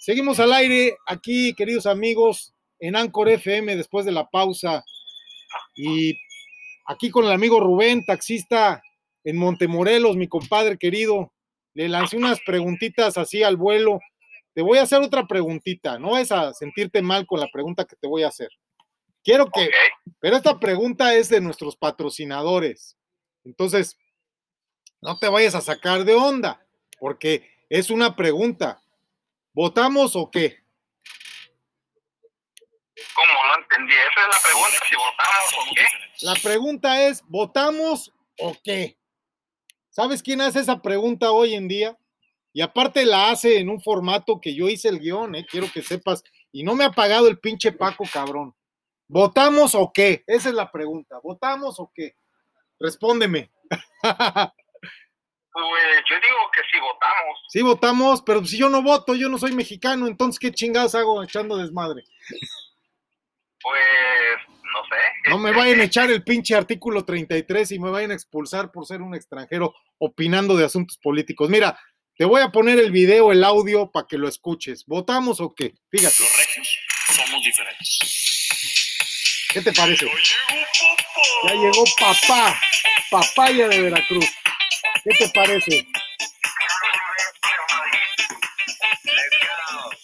Seguimos al aire aquí, queridos amigos, en Anchor FM después de la pausa. Y aquí con el amigo Rubén, taxista en Montemorelos, mi compadre querido. Le lancé unas preguntitas así al vuelo. Te voy a hacer otra preguntita. No es a sentirte mal con la pregunta que te voy a hacer. Quiero que, pero esta pregunta es de nuestros patrocinadores. Entonces, no te vayas a sacar de onda, porque es una pregunta. ¿Votamos o qué? ¿Cómo? No entendí. Esa es la pregunta, si votamos o qué. La pregunta es, ¿votamos o qué? ¿Sabes quién hace esa pregunta hoy en día? Y aparte la hace en un formato que yo hice el guion, ¿eh? quiero que sepas. Y no me ha pagado el pinche Paco, cabrón. ¿Votamos o qué? Esa es la pregunta. ¿Votamos o qué? Respóndeme. Pues yo digo que sí votamos. Sí votamos, pero si yo no voto, yo no soy mexicano, entonces ¿qué chingados hago echando desmadre? Pues no sé. No me vayan a echar el pinche artículo 33 y me vayan a expulsar por ser un extranjero opinando de asuntos políticos. Mira, te voy a poner el video, el audio para que lo escuches. ¿Votamos o qué? Fíjate. Los regios somos diferentes. ¿Qué te parece? Ya llegó papá, papaya de Veracruz. ¿Qué te parece?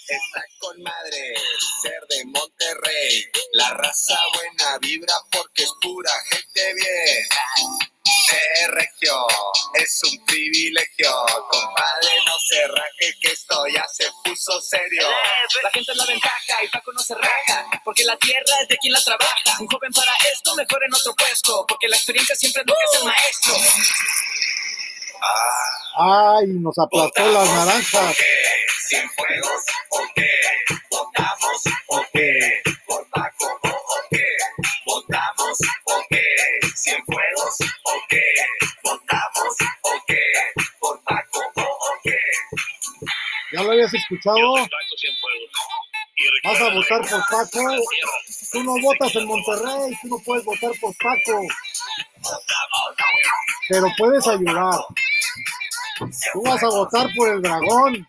Está con madre ser de Monterrey. La raza buena vibra porque es pura gente bien. De regio es un privilegio. Compadre, no se raje que esto ya se puso serio. La gente es la ventaja y Paco no se raja, porque la tierra es de quien la trabaja. Un joven para esto, mejor en otro puesto, porque la experiencia siempre es lo que es el maestro. Ay, nos aplastó las naranjas. Sin fuegos, ¿o qué? ¿Votamos o qué? ¿Por Paco o qué? ¿Votamos o qué? Sin fuegos, ¿o qué? ¿Votamos o qué? ¿Por Paco o qué? ¿Ya lo habías escuchado? ¿Vas a votar por Paco? Tú no votas en Monterrey, tú no puedes votar por Paco. Pero puedes ayudar. Tú vas a votar por el dragón.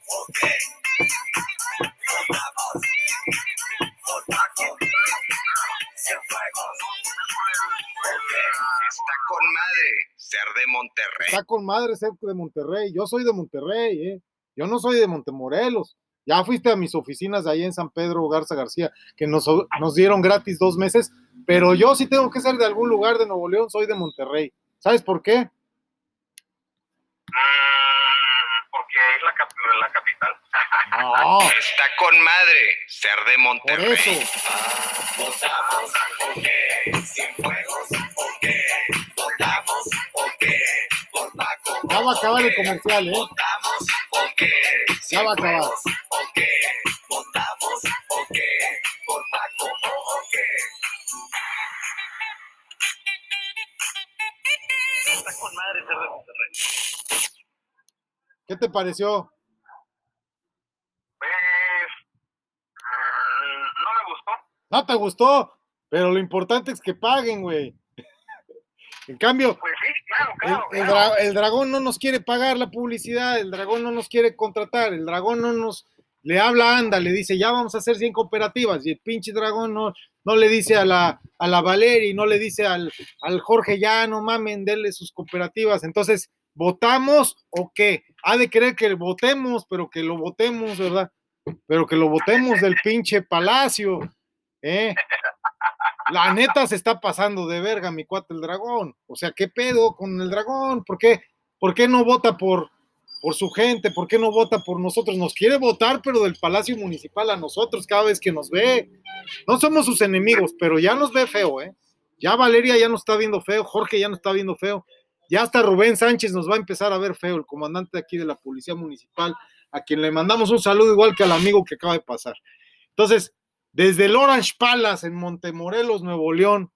Está con madre ser de Monterrey. Está con madre ser de Monterrey. Yo soy de Monterrey, ¿eh? Yo no soy de Montemorelos. Ya fuiste a mis oficinas de ahí en San Pedro Garza García, que nos, nos dieron gratis dos meses, pero yo sí tengo que ser de algún lugar de Nuevo León, soy de Monterrey. ¿Sabes por qué? Mm, porque es la, cap- la capital. No, Está con madre ser de por Monterrey. eso. Votamos? Sin fuegos? Por Paco Ya va a acabar el comercial, ¿eh? Votamos? Ya va a acabar. Está con madre ser de Monterrey. ¿Qué te pareció? Pues mm, no me gustó. No te gustó, pero lo importante es que paguen, güey. En cambio, Pues sí, claro, el, claro. el claro. dra- el dragón no nos quiere pagar la publicidad, el dragón no nos quiere contratar, el dragón no nos le habla Anda, le dice, ya vamos a hacer 100 cooperativas, y el pinche dragón no, no le dice a la, a la Valeria no le dice al, al Jorge, ya no mamen, denle sus cooperativas. Entonces, ¿votamos o qué? Ha de querer que votemos, pero que lo votemos, ¿verdad? Pero que lo votemos del pinche palacio, ¿eh? La neta se está pasando de verga, mi cuate el dragón. O sea, ¿qué pedo con el dragón? ¿Por qué, ¿Por qué no vota por, por su gente? ¿Por qué no vota por nosotros? Nos quiere votar, pero del Palacio Municipal a nosotros cada vez que nos ve. No somos sus enemigos, pero ya nos ve feo, ¿eh? Ya Valeria ya nos está viendo feo, Jorge ya nos está viendo feo. Ya hasta Rubén Sánchez nos va a empezar a ver feo, el comandante aquí de la Policía Municipal, a quien le mandamos un saludo igual que al amigo que acaba de pasar. Entonces, desde el Orange Palace en Montemorelos, Nuevo León,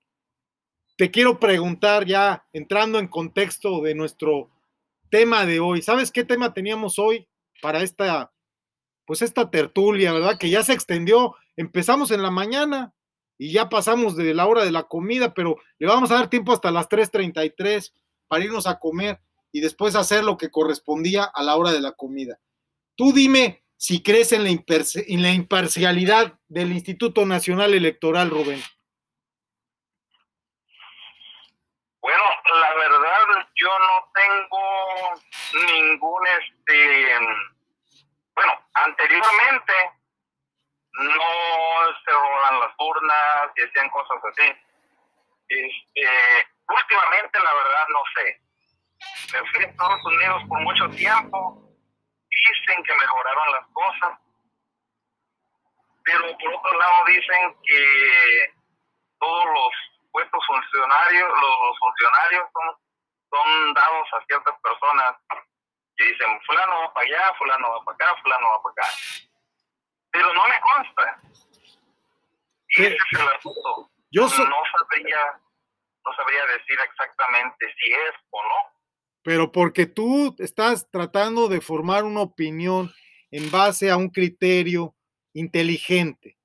te quiero preguntar ya entrando en contexto de nuestro tema de hoy. ¿Sabes qué tema teníamos hoy para esta, pues esta tertulia, verdad? Que ya se extendió. Empezamos en la mañana y ya pasamos de la hora de la comida, pero le vamos a dar tiempo hasta las 3:33 para irnos a comer y después hacer lo que correspondía a la hora de la comida. Tú dime si crees en la, en la imparcialidad del Instituto Nacional Electoral, Rubén. Bueno, la verdad, yo no tengo ningún, este, bueno, anteriormente no se roban las urnas y hacían cosas así. Este, últimamente, la verdad, no sé. Me fui a Estados Unidos por mucho tiempo. Dicen que mejoraron las cosas. Pero por otro lado dicen que todos los puestos funcionarios, los, funcionarios son, son dados a ciertas personas que dicen fulano va para allá, fulano va para acá, fulano va para acá. Pero no me consta. Y Sí. ese es el asunto. Yo so- no sabría, no sabría decir exactamente si es o no. pero porque tú estás tratando de formar una opinión en base a un criterio inteligente.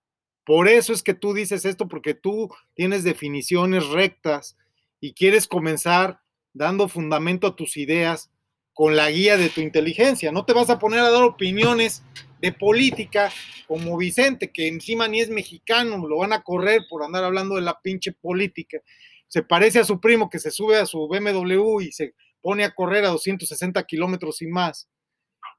Por eso es que tú dices esto, porque tú tienes definiciones rectas y quieres comenzar dando fundamento a tus ideas con la guía de tu inteligencia. No te vas a poner a dar opiniones de política como Vicente, que encima ni es mexicano, lo van a correr por andar hablando de la pinche política. Se parece a su primo que se sube a su BMW y se pone a correr a 260 kilómetros y más.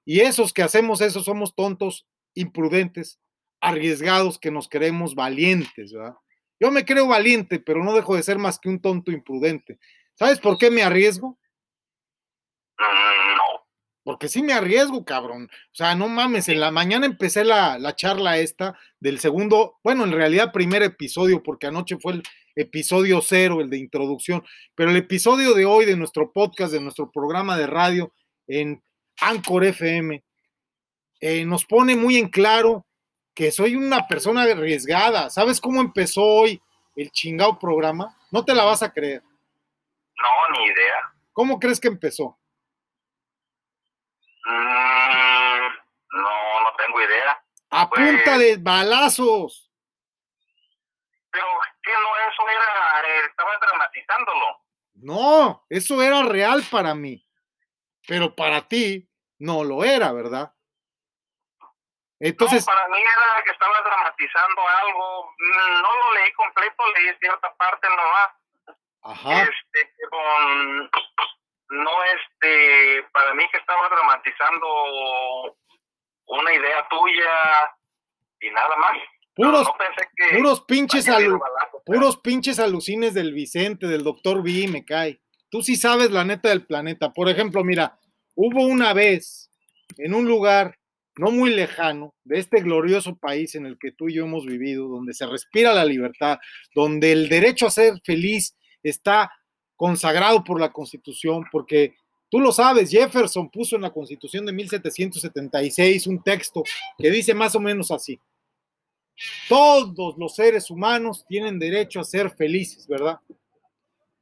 Y esos que hacemos eso somos tontos, imprudentes, arriesgados, que nos creemos valientes, ¿verdad? Yo me creo valiente, pero no dejo de ser más que un tonto imprudente. ¿Sabes por qué me arriesgo? Mm, No. Porque sí me arriesgo, cabrón. O sea, no mames, en la mañana empecé la, la charla esta del segundo, bueno, en realidad primer episodio, porque anoche fue el episodio cero, el de introducción, pero el episodio de hoy de nuestro podcast, de nuestro programa de radio en Anchor FM, eh, nos pone muy en claro que soy una persona arriesgada. ¿Sabes cómo empezó hoy el chingado programa? No te la vas a creer. No, ni idea. ¿Cómo crees que empezó? Mm, no, no tengo idea. A Pues- punta de balazos. Pero que no, eso era, eh, estaba dramatizándolo. No, eso era real para mí, pero para ti no lo era, ¿verdad? Entonces, no, para mí era que estaba dramatizando algo. Mm, No lo leí completo, leí cierta parte nomás. Ajá, Este, mm, no, este, para mí que estaba dramatizando una idea tuya y nada más. puros, no pensé que puros pinches alu- pero- puros pinches alucines del Vicente, del doctor B, me cae. Tú sí sabes la neta del planeta. Por ejemplo, mira, hubo una vez en un lugar no muy lejano de este glorioso país en el que tú y yo hemos vivido, donde se respira la libertad, donde el derecho a ser feliz está consagrado por la Constitución, porque tú lo sabes, Jefferson puso en la Constitución de 1776 un texto que dice más o menos así. Todos los seres humanos tienen derecho a ser felices, ¿verdad?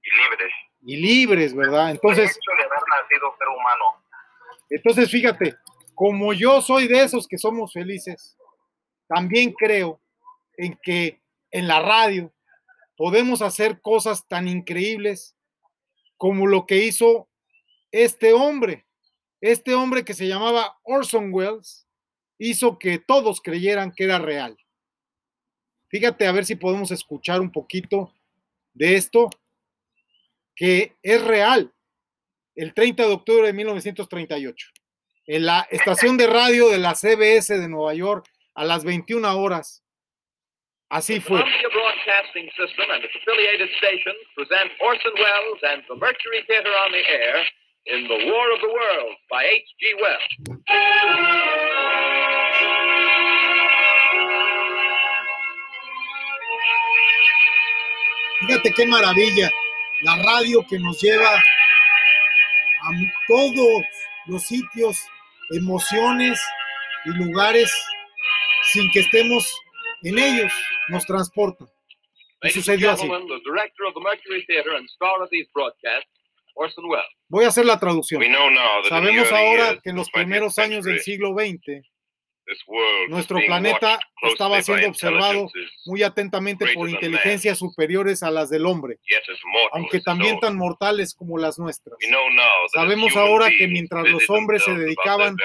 y libres. Y libres, ¿verdad? Entonces, el hecho de haber nacido ser humano. entonces fíjate, como yo soy de esos que somos felices, también creo en que en la radio podemos hacer cosas tan increíbles como lo que hizo este hombre. Este hombre que se llamaba Orson Welles hizo que todos creyeran que era real. Fíjate a ver si podemos escuchar un poquito de esto que es real. El 30 de octubre de 1938, en la estación de radio de la CBS de Nueva York a las 21 horas. Así fue. Broadcasting System and its affiliated stations present Orson Welles and the Mercury Theater on the air in The War of the Worlds by H.G. Wells. Fíjate qué maravilla. La radio que nos lleva a todos los sitios, emociones y lugares sin que estemos en ellos, nos transporta. Y sucedió así. gentlemen, the director of the Mercury Theater and star of these broadcasts, Orson Welles. Voy a hacer la traducción. Sabemos ahora que en los of the 20th primeros años del siglo XX, nuestro planeta estaba siendo observado muy atentamente por inteligencias superiores a las del hombre, aunque también tan mortales como las nuestras. We know now that as Sabemos ahora que mientras los hombres se dedicaban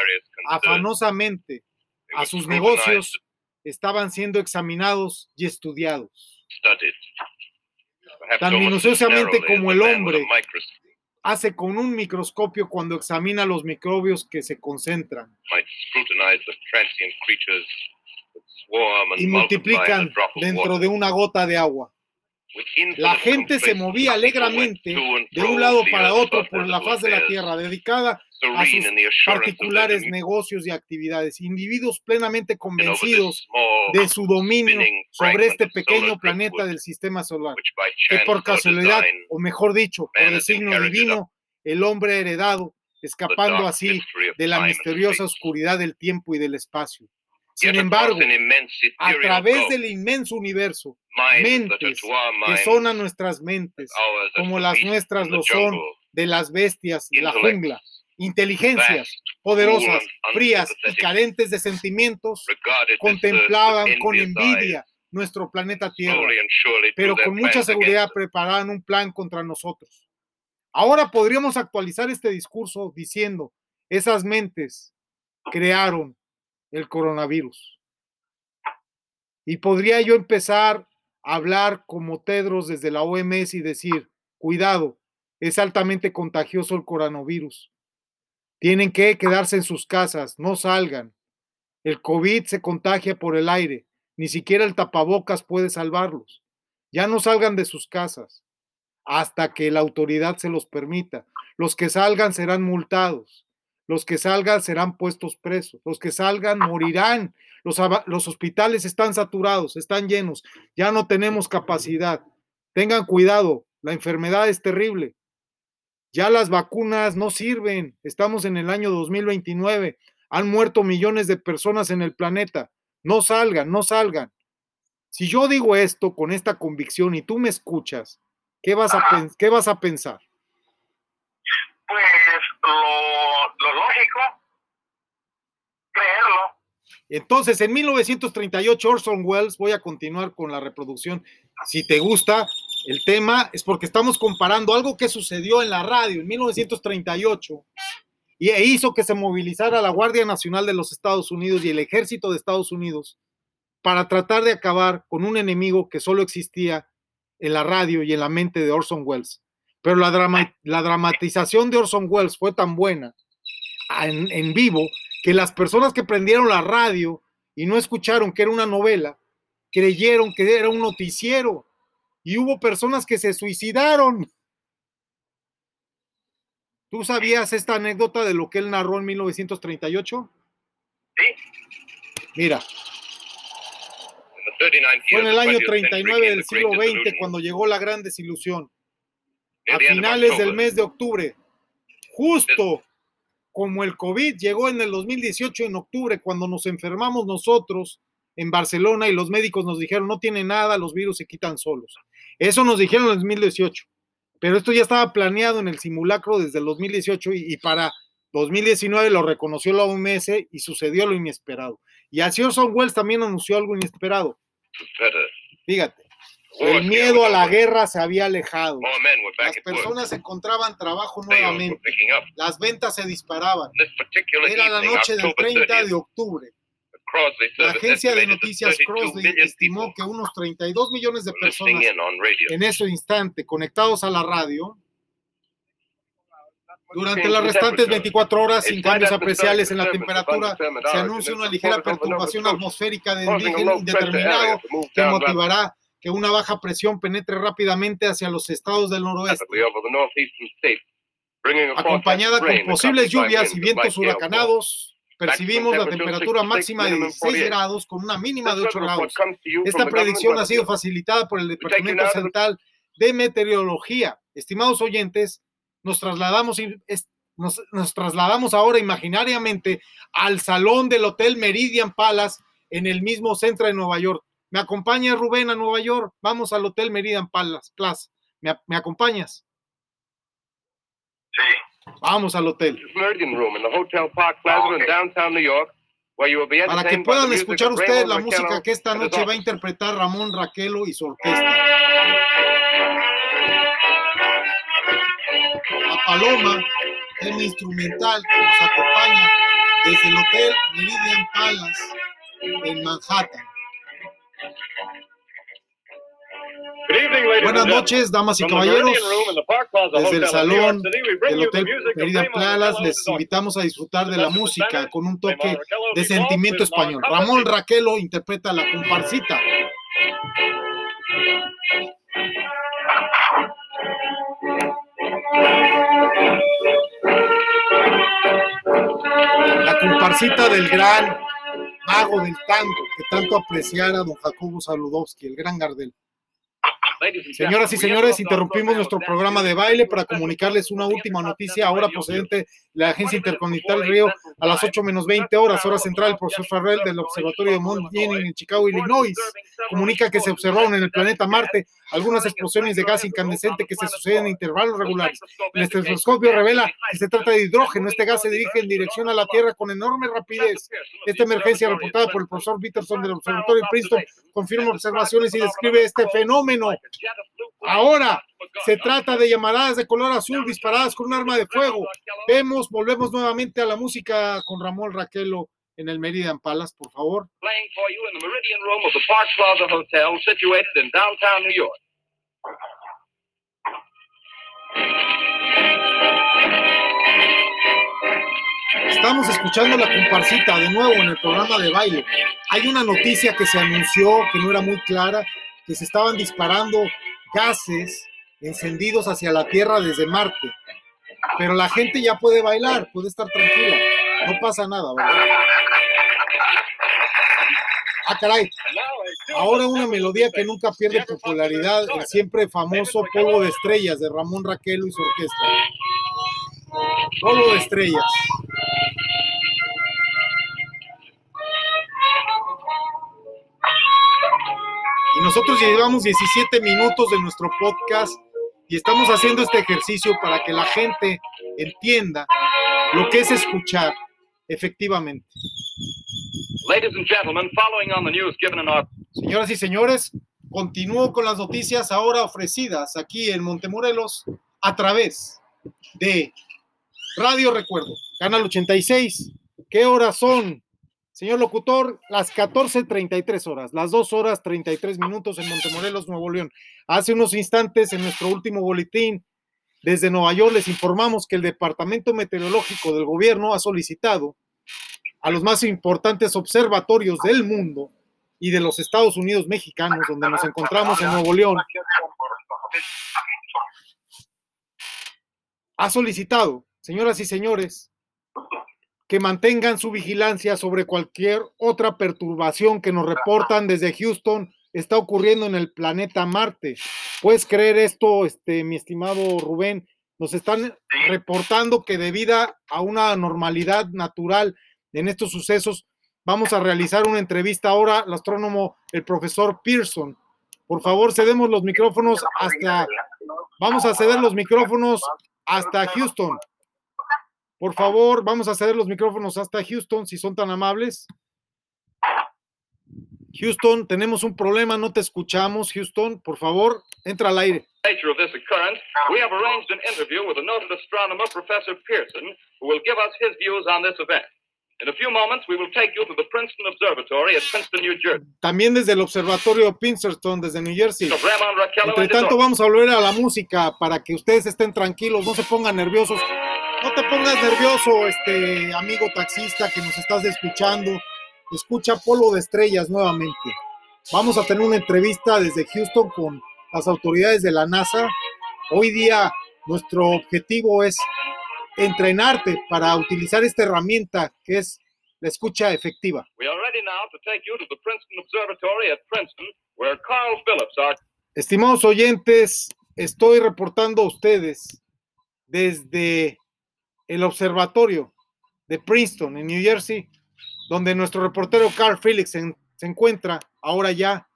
Afanosamente a sus negocios estaban siendo examinados y estudiados. Tan minuciosamente como el hombre Hace con un microscopio cuando examina los microbios que se concentran. Y multiplican dentro de una gota de agua. La gente se movía alegremente de un lado para otro por la faz de la tierra, dedicada a sus particulares negocios y actividades, individuos plenamente convencidos de su dominio sobre este pequeño planeta del sistema solar, que por or casualidad, o mejor dicho, por designio inherited divino, el hombre heredado, escapando así de la misteriosa oscuridad del tiempo y del espacio. Sin embargo, a través del inmenso universo, mentes que son a nuestras mentes, como las nuestras lo son de las bestias de la jungla, inteligencias poderosas, frías y carentes de sentimientos, contemplaban con envidia eyes, nuestra planeta Tierra, pero con mucha seguridad preparaban un plan contra nosotros. Ahora podríamos actualizar este discurso diciendo, esas mentes crearon el coronavirus. Y podría yo empezar a hablar como Tedros desde la OMS y decir, cuidado, es altamente contagioso el coronavirus. Tienen que quedarse en sus casas, no salgan. El COVID se contagia por el aire, ni siquiera el tapabocas puede salvarlos. Ya no salgan de sus casas hasta que la autoridad se los permita. Los que salgan serán multados. Los que salgan serán puestos presos. Los que salgan morirán. Los, los hospitales están saturados, están llenos. Ya no tenemos capacidad. Tengan cuidado, la enfermedad es terrible. Ya las vacunas no sirven. Estamos en el año 2029. Han muerto millones de personas en el planeta. No salgan, no salgan. Si yo digo esto con esta convicción y tú me escuchas, ¿qué vas a, qué vas a pensar? Pues lo, lo lógico, creerlo. Entonces, en 1938, Orson Welles, voy a continuar con la reproducción. Si te gusta el tema, es porque estamos comparando algo que sucedió en la radio en 1938 y e hizo que se movilizara la Guardia Nacional de los Estados Unidos y el Ejército de Estados Unidos para tratar de acabar con un enemigo que solo existía en la radio y en la mente de Orson Welles. Pero la, drama- la dramatización de Orson Welles fue tan buena en, en vivo que las personas que prendieron la radio y no escucharon que era una novela, creyeron que era un noticiero y hubo personas que se suicidaron. ¿Tú sabías esta anécdota de lo que él narró en 1938? Sí, Mira, In the 39 fue en el año 20th century 39 came del siglo XX cuando llegó la gran desilusión. A finales del mes de octubre, justo como el COVID llegó en el 2018 en octubre, cuando nos enfermamos nosotros en Barcelona y los médicos nos dijeron no tiene nada, los virus se quitan solos. Eso nos dijeron en el 2018, pero esto ya estaba planeado en el simulacro desde el 2018 y, y para 2019 lo reconoció la OMS y sucedió lo inesperado. Y así Orson Welles también anunció algo inesperado. Fíjate, War el miedo a la guerra se había alejado. Were Las personas encontraban trabajo nuevamente. Las ventas se disparaban. Era la noche del October 30 de 30th, octubre. La agencia de noticias 32 Crosley million estimó que unos 32 millones de personas en ese instante conectados a la radio durante las restantes 24 horas sin cambios apreciables en la temperatura se anuncia una ligera perturbación atmosférica de origen indeterminado que motivará que una baja presión penetre rápidamente hacia los estados del noroeste. acompañada con posibles lluvias y vientos huracanados. Percibimos la Maximum temperatura máxima de 16 48. grados con una mínima de This 8 weather report grados. you Esta predicción ha sido facilitada por el you Departamento now to the- Central de Meteorología. Estimados oyentes, nos trasladamos, nos, nos trasladamos ahora imaginariamente al salón del Hotel Meridian Palace en el mismo centro de Nueva York. ¿Me acompaña Rubén a Nueva York? Vamos al Hotel Meridian Palace. Plaza. ¿Me, me acompañas? sí. Vamos al hotel. Be Para que puedan escuchar ustedes la música que esta noche va a interpretar Ramón Raquelo y su orquesta. La Paloma es mi instrumental que nos acompaña desde el Hotel Meridian Palace en Manhattan. Buenas noches, damas y caballeros. Desde el salón del Hotel Meridian Palace les invitamos a disfrutar de la música con un toque de sentimiento español. Ramón Raquelo interpreta la comparsita. La comparsita del gran mago del tango que tanto apreciara don Jacobo Saludowski, el gran Gardel. Señoras y señores, interrumpimos nuestro programa de baile para comunicarles una última noticia ahora procedente de la Agencia Intercontinental Río a las 8 menos 20 horas, hora central, el profesor Farrell del Observatorio de Mount Jenning en Chicago, Illinois, comunica que se observaron en el planeta Marte algunas explosiones de gas incandescente que se suceden en intervalos regulares. El estetoscopio revela que se trata de hidrógeno. Este gas se dirige en dirección a la Tierra con enorme rapidez. Esta emergencia reportada por el profesor Peterson del Observatorio de Princeton confirma observaciones y describe este fenómeno. Ahora se trata de llamaradas de color azul disparadas con un arma de fuego. Vemos, volvemos nuevamente a la música con Ramón Raquelo en el Meridian Palace, por favor. playing for you in the Meridian Room of the Park Plaza Hotel, situated in downtown New York. Estamos escuchando la comparsita de nuevo en el programa de baile. Hay una noticia que se anunció que no era muy clara, que se estaban disparando gases encendidos hacia la Tierra desde Marte. Pero la gente ya puede bailar, puede estar tranquila. No pasa nada, ¿verdad? Ah, caray. Ahora una melodía que nunca pierde popularidad, el siempre famoso Polvo de Estrellas de Ramón Raquelo y su orquesta. Polvo de Estrellas. Y nosotros llevamos 17 minutos de nuestro podcast y estamos haciendo este ejercicio para que la gente entienda lo que es escuchar efectivamente. Ladies and gentlemen, following on the news given in our Señoras y señores, continúo con las noticias ahora ofrecidas aquí en Montemorelos a través de Radio Recuerdo, Canal 86. ¿Qué horas son? Señor locutor, las 14.33 horas, las 2 horas 33 minutos en Montemorelos, Nuevo León. Hace unos instantes, en nuestro último boletín, desde Nueva York les informamos que el Departamento Meteorológico del Gobierno ha solicitado a los más importantes observatorios del mundo y de los Estados Unidos mexicanos, donde nos encontramos en Nuevo León, ha solicitado, señoras y señores, que mantengan su vigilancia sobre cualquier otra perturbación que nos reportan desde Houston está ocurriendo en el planeta Marte. ¿Puedes creer esto, este, mi estimado Rubén? Nos están reportando que debido a una normalidad natural en estos sucesos, vamos a realizar una entrevista ahora al astrónomo, el profesor Pearson. Por favor, cedemos los micrófonos hasta, vamos a ceder los micrófonos hasta Houston. Por favor, vamos a ceder los micrófonos hasta Houston, si son tan amables. Houston, tenemos un problema, no te escuchamos. Houston, por favor, entra al aire. nature of this occurrence, we have arranged an interview with a noted astronomer, Professor Pearson, who will give us his views on this event. In a few moments, we will take you to the Princeton Observatory at Princeton, New Jersey. También desde el observatorio Pinkerton, desde New Jersey. Entre tanto, vamos a volver a la música para que ustedes estén tranquilos, no se pongan nerviosos. No te pongas nervioso, este amigo taxista que nos estás escuchando. Escucha Polvo de Estrellas nuevamente. Vamos a tener una entrevista desde Houston con las autoridades de la NASA. Hoy día nuestro objetivo es entrenarte para utilizar esta herramienta que es la escucha efectiva. We are ready now to take you to the Princeton Observatory at Princeton, where Carl Phillips, our Estimados oyentes, estoy reportando a ustedes desde el observatorio de Princeton, en New Jersey, donde nuestro reportero Carl Felix se, encuentra ahora ya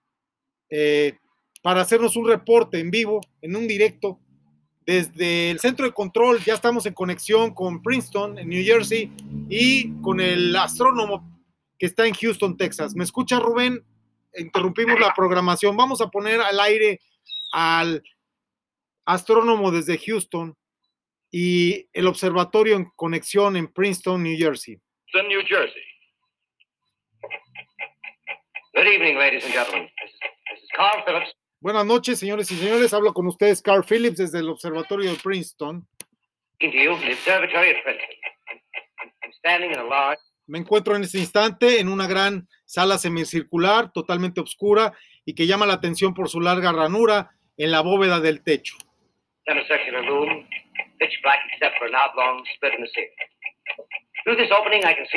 eh, para hacernos un reporte en vivo, en un directo, desde el centro de control. Ya estamos en conexión con Princeton, en New Jersey, y con el astrónomo que está en Houston, Texas. ¿Me escucha Rubén? Interrumpimos la programación. Vamos a poner al aire al astrónomo desde Houston y el observatorio en conexión en Princeton, New Jersey. Princeton, New Jersey. Good evening, ladies and gentlemen. This is, this is Carl Phillips. Buenas noches, señores y señores. Hablo con ustedes, Carl Phillips, desde el Observatorio de Princeton. Speaking to you from the observatory at Princeton. I'm standing in a large, Me encuentro en este instante en una gran sala semicircular, totalmente oscura y que llama la atención por su larga ranura en la bóveda del techo.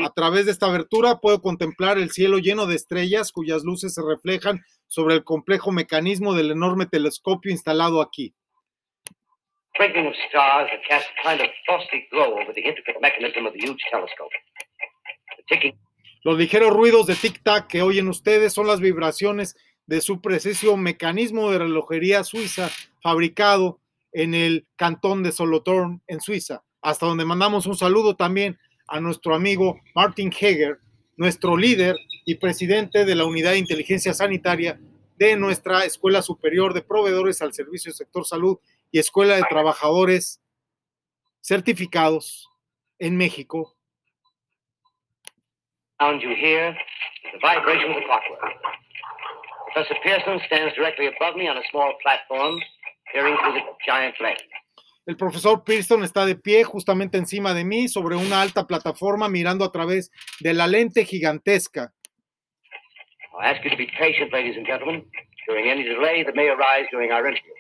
A través de esta abertura puedo contemplar el cielo lleno de estrellas cuyas luces se reflejan sobre el complejo mecanismo del enorme telescopio instalado aquí. Los ligeros ruidos de tic-tac que oyen ustedes son las vibraciones de su preciso mecanismo de relojería suiza fabricado en el cantón de Solothurn, en Suiza, hasta donde mandamos un saludo también a nuestro amigo Martin Heger, nuestro líder y presidente de la Unidad de Inteligencia Sanitaria de nuestra Escuela Superior de Proveedores al Servicio del Sector Salud y Escuela de Trabajadores Certificados en México, sound you hear the vibration of the clockwork. Professor Pearson stands directly above me on a small platform, peering through the giant lens. El profesor Pearson está de pie justamente encima de mí sobre una alta plataforma mirando a través de la lente gigantesca. I ask you to be patient, ladies and gentlemen, during any delay that may arise during our interview.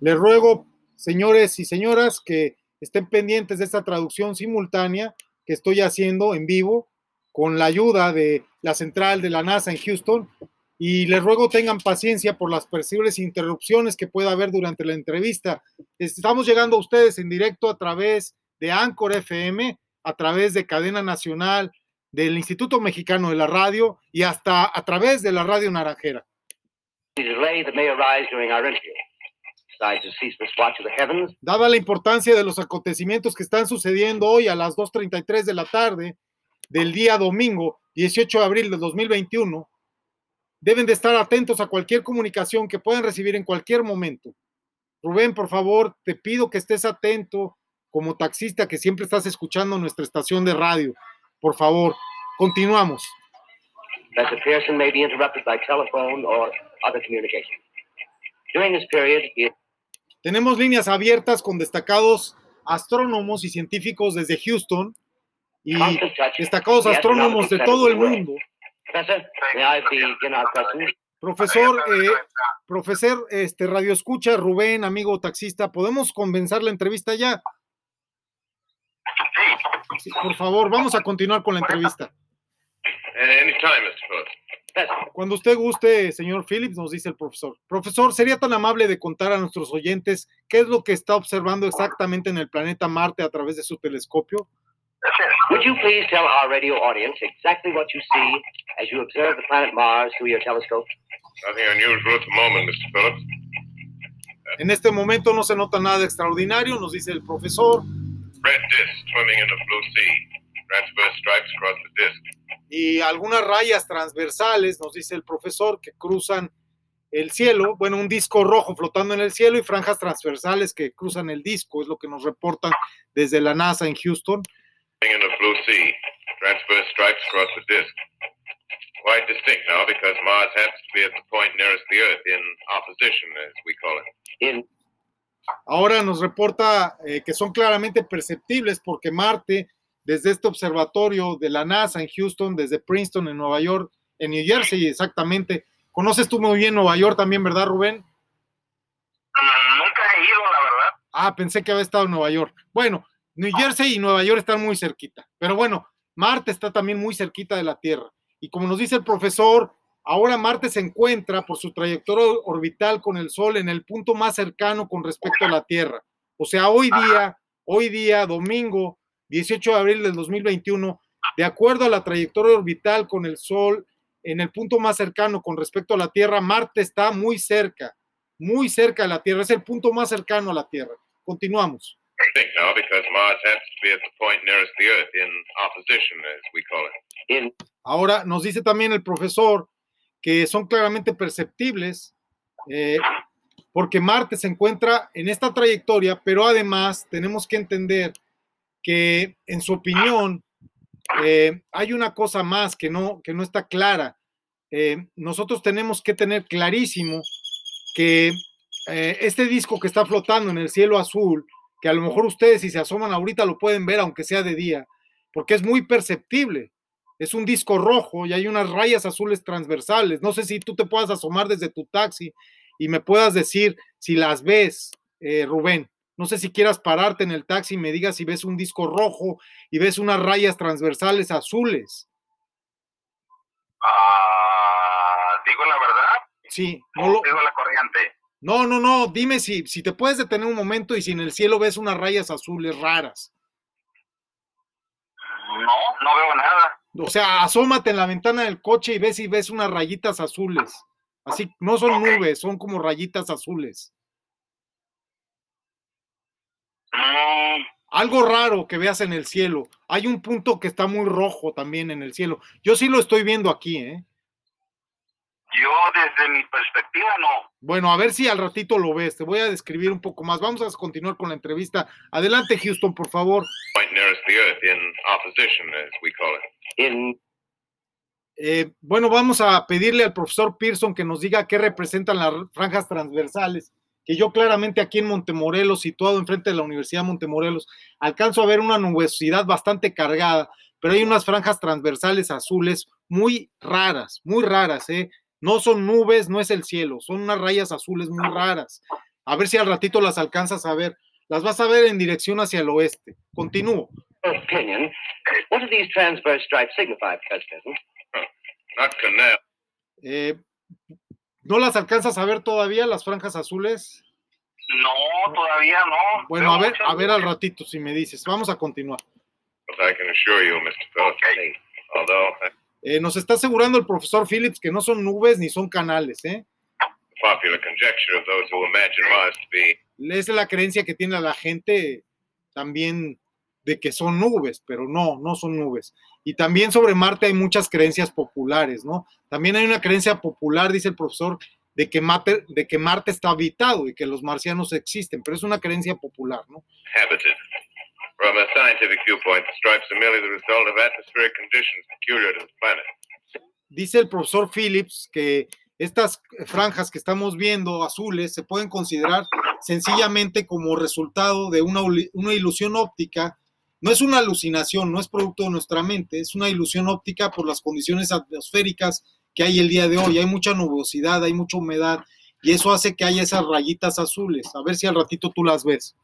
Les ruego, señores y señoras, que estén pendientes de esta traducción simultánea que estoy haciendo en vivo con la ayuda de la central de la NASA en Houston y les ruego tengan paciencia por las posibles interrupciones que pueda haber durante la entrevista. Estamos llegando a ustedes en directo a través de Anchor FM, a través de Cadena Nacional, del Instituto Mexicano de la Radio y hasta a través de la Radio Naranjera. Dada la importancia de los acontecimientos que están sucediendo hoy a las 2.33 de la tarde del día domingo 18 de abril de 2021, deben de estar atentos a cualquier comunicación que puedan recibir en cualquier momento. Rubén, por favor, te pido que estés atento como taxista que siempre estás escuchando nuestra estación de radio. Por favor, continuamos. Professor Pearson may be interrupted by telephone or other communication. During this period, Tenemos líneas abiertas con destacados astrónomos y científicos desde Houston y destacados astrónomos de todo el mundo. Profesor, eh, profesor, este radio escucha, Rubén, amigo taxista, ¿podemos comenzar la entrevista ya? Sí, por favor, vamos a continuar con la entrevista. Cuando usted guste, señor Phillips, nos dice el profesor. Profesor, ¿sería tan amable de contar a nuestros oyentes qué es lo que está observando exactamente en el planeta Marte a través de su telescopio? Would you please tell our radio audience exactly what you see as you observe the planet Mars through your telescope? Nothing unusual at the moment, Mr. Phillips. En este momento no se nota nada extraordinario, nos dice el profesor, Red disk swimming in the blue sea. Transverse stripes across the disk. y algunas rayas transversales, nos dice el profesor, que cruzan el cielo, bueno, un disco rojo flotando en el cielo y franjas transversales que cruzan el disco, es lo que nos reportan desde la NASA en Houston. Swimming in the blue sea. Transverse stripes across the disk. Quite distinct now because Mars happens to be at the point nearest the Earth in opposition, as we call it. In Ahora nos reporta eh, que son claramente perceptibles porque Marte, desde este observatorio de la NASA en Houston, desde Princeton en Nueva York, en New Jersey exactamente, conoces tú muy bien Nueva York también, ¿verdad, Rubén? Mm, Nunca he ido, la verdad. Ah, pensé que había estado en Nueva York. Bueno, New Jersey y Nueva York están muy cerquita, pero bueno, Marte está también muy cerquita de la Tierra. Y como nos dice el profesor, ahora Marte se encuentra por su trayectoria orbital con el Sol en el punto más cercano con respecto a la Tierra. O sea, hoy día, hoy día, domingo, 18 de abril del 2021, de acuerdo a la trayectoria orbital con el Sol en el punto más cercano con respecto a la Tierra, Marte está muy cerca, muy cerca de la Tierra, es el punto más cercano a la Tierra. Continuamos. Distinct now because Mars happens to be at the point nearest the Earth in opposition, as we call it. in Ahora nos dice también el profesor que son claramente perceptibles eh, porque Marte se encuentra en esta trayectoria, pero además tenemos que entender que en su opinión eh, hay una cosa más que no, que no está clara. Eh, nosotros tenemos que tener clarísimo que eh, este disco que está flotando en el cielo azul, que a lo mejor ustedes si se asoman ahorita lo pueden ver aunque sea de día, porque es muy perceptible. Es un disco rojo y hay unas rayas azules transversales. No sé si tú te puedas asomar desde tu taxi y me puedas decir si las ves, eh, Rubén. No sé si quieras pararte en el taxi y me digas si ves un disco rojo y ves unas rayas transversales azules. Ah, digo la verdad, Sí, no lo, digo la corriente. No, no, no, dime si, si te puedes detener un momento y si en el cielo ves unas rayas azules raras. No, no veo nada. O sea, asómate en la ventana del coche y ves si ves unas rayitas azules. Así, no son nubes, son como rayitas azules. Mm, Algo raro que veas en el cielo. Hay un punto que está muy rojo también en el cielo. Yo sí lo estoy viendo aquí, ¿eh? Yo desde mi perspectiva no. Bueno, a ver si al ratito lo ves. Te voy a describir un poco más. Vamos a continuar con la entrevista. Adelante, Houston, por favor. Eh, bueno, vamos a pedirle al profesor Pearson que nos diga qué representan las franjas transversales, que yo claramente aquí en Montemorelos, situado enfrente de la Universidad de Montemorelos, alcanzo a ver una nubosidad bastante cargada, pero hay unas franjas transversales azules muy raras, muy raras, ¿eh? No son nubes, no es el cielo, son unas rayas azules muy raras. A ver si al ratito las alcanzas a ver. Las vas a ver en dirección hacia el oeste. Continúo. opinion, what do these transverse stripes signify, canal. Eh, ¿No las alcanzas a ver todavía, las franjas azules? No, todavía no. Bueno, a ver, a ver al ratito si me dices. Vamos a continuar. But I can assure you, Mr. Phillips, Ok. although Eh, nos está asegurando el profesor Phillips que no son nubes ni son canales, ¿eh? es la creencia que tiene la gente también de que son nubes, pero no, no son nubes. Y también sobre Marte hay muchas creencias populares, ¿no? También hay una creencia popular, dice el profesor, de que Marte, de que Marte está habitado y que los marcianos existen, pero es una creencia popular, ¿no? habited. From a scientific viewpoint, the stripes are merely the result of atmospheric conditions peculiar to the planet. dice el profesor Phillips que estas franjas que estamos viendo azules se pueden considerar sencillamente como resultado de una, una ilusión óptica. No es una alucinación, no es producto de nuestra mente, es una ilusión óptica por las condiciones atmosféricas que hay el día de hoy. Hay mucha nubosidad, hay mucha humedad y eso hace que haya esas rayitas azules. A ver si al ratito tú las ves.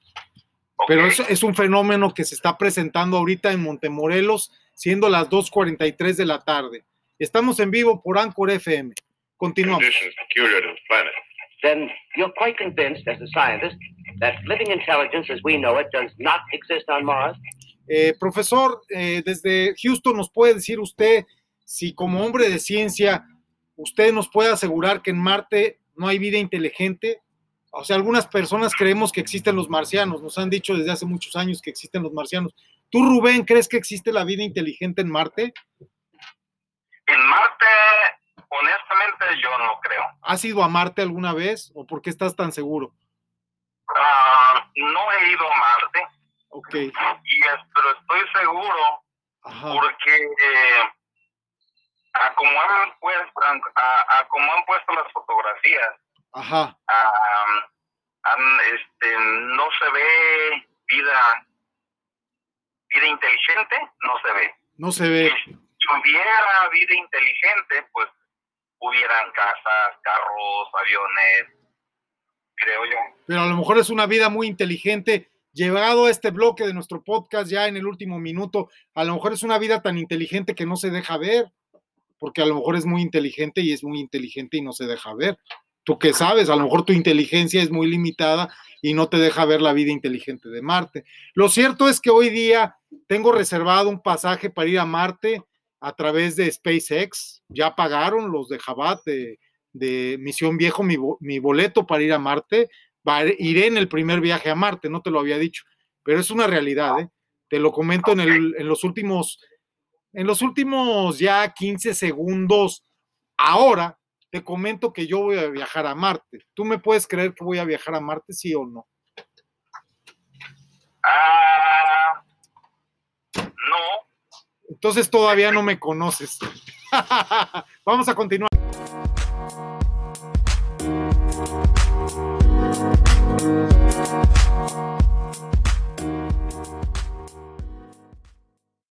Pero es, es un fenómeno que se está presentando ahorita en Montemorelos, siendo las 2.43 de la tarde. Estamos en vivo por Anchor FM. Continuamos. Then you're quite convinced, as a scientist, that living intelligence as we know it does not exist on Mars? Eh, profesor, eh, desde Houston, ¿nos puede decir usted si como hombre de ciencia, usted nos puede asegurar que en Marte no hay vida inteligente? O sea, algunas personas creemos que existen los marcianos, nos han dicho desde hace muchos años que existen los marcianos. ¿Tú, Rubén, crees que existe la vida inteligente en Marte? En Marte, honestamente, yo no creo. ¿Has ido a Marte alguna vez o por qué estás tan seguro? Ah, no he ido a Marte, Ok, y pero estoy seguro ajá, porque eh, a como han puesto, a, a como han puesto las fotografías, ajá, ah, han, este, no se ve vida, vida inteligente, no se ve. no se ve. Si hubiera vida inteligente, pues hubieran casas, carros, aviones, creo yo. pero a lo mejor es una vida muy inteligente. Llegado a este bloque de nuestro podcast ya en el último minuto, a lo mejor es una vida tan inteligente que no se deja ver, porque a lo mejor es muy inteligente y es muy inteligente y no se deja ver. Tú qué sabes, a lo mejor tu inteligencia es muy limitada y no te deja ver la vida inteligente de Marte. Lo cierto es que hoy día tengo reservado un pasaje para ir a Marte a través de SpaceX. Ya pagaron los de Jabat de, de Misión Viejo mi, mi boleto para ir a Marte. Iré en el primer viaje a Marte, no te lo había dicho, pero es una realidad, ¿eh? Te lo comento en, el- en los últimos, en los últimos ya 15 segundos. Ahora te comento que yo voy a viajar a Marte. ¿Tú me puedes creer que voy a viajar a Marte, sí o no? Ah, no, Entonces todavía no me conoces. Vamos a continuar.